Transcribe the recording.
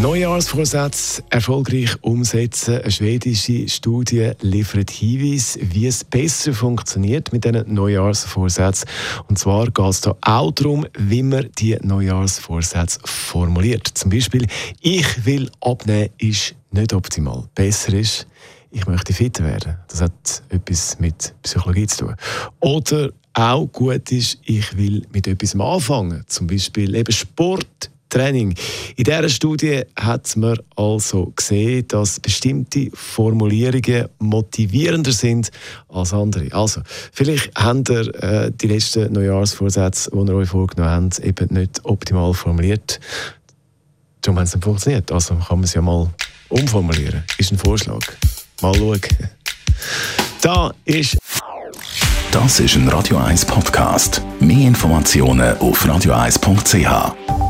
Neujahrsvorsätze erfolgreich umsetzen. Eine schwedische Studie liefert Hinweise, wie es besser funktioniert mit diesen Neujahrsvorsätzen. Und zwar geht es da auch darum, wie man die Neujahrsvorsätze formuliert. Zum Beispiel, ich will abnehmen, ist nicht optimal. Besser ist, ich möchte fitter werden. Das hat etwas mit Psychologie zu tun. Oder auch gut ist, ich will mit etwas anfangen. Zum Beispiel eben Sport, Training. In dieser Studie hat man also gesehen, dass bestimmte Formulierungen motivierender sind als andere. Also, vielleicht habt ihr äh, die letzten Neujahrsvorsätze, die ihr euch vorgenommen habt, eben nicht optimal formuliert. Darum haben sie nicht funktioniert. Also kann man es ja mal umformulieren. Ist ein Vorschlag. Mal schauen. Da ist. Das ist ein Radio 1 Podcast. Mehr Informationen auf radio1.ch.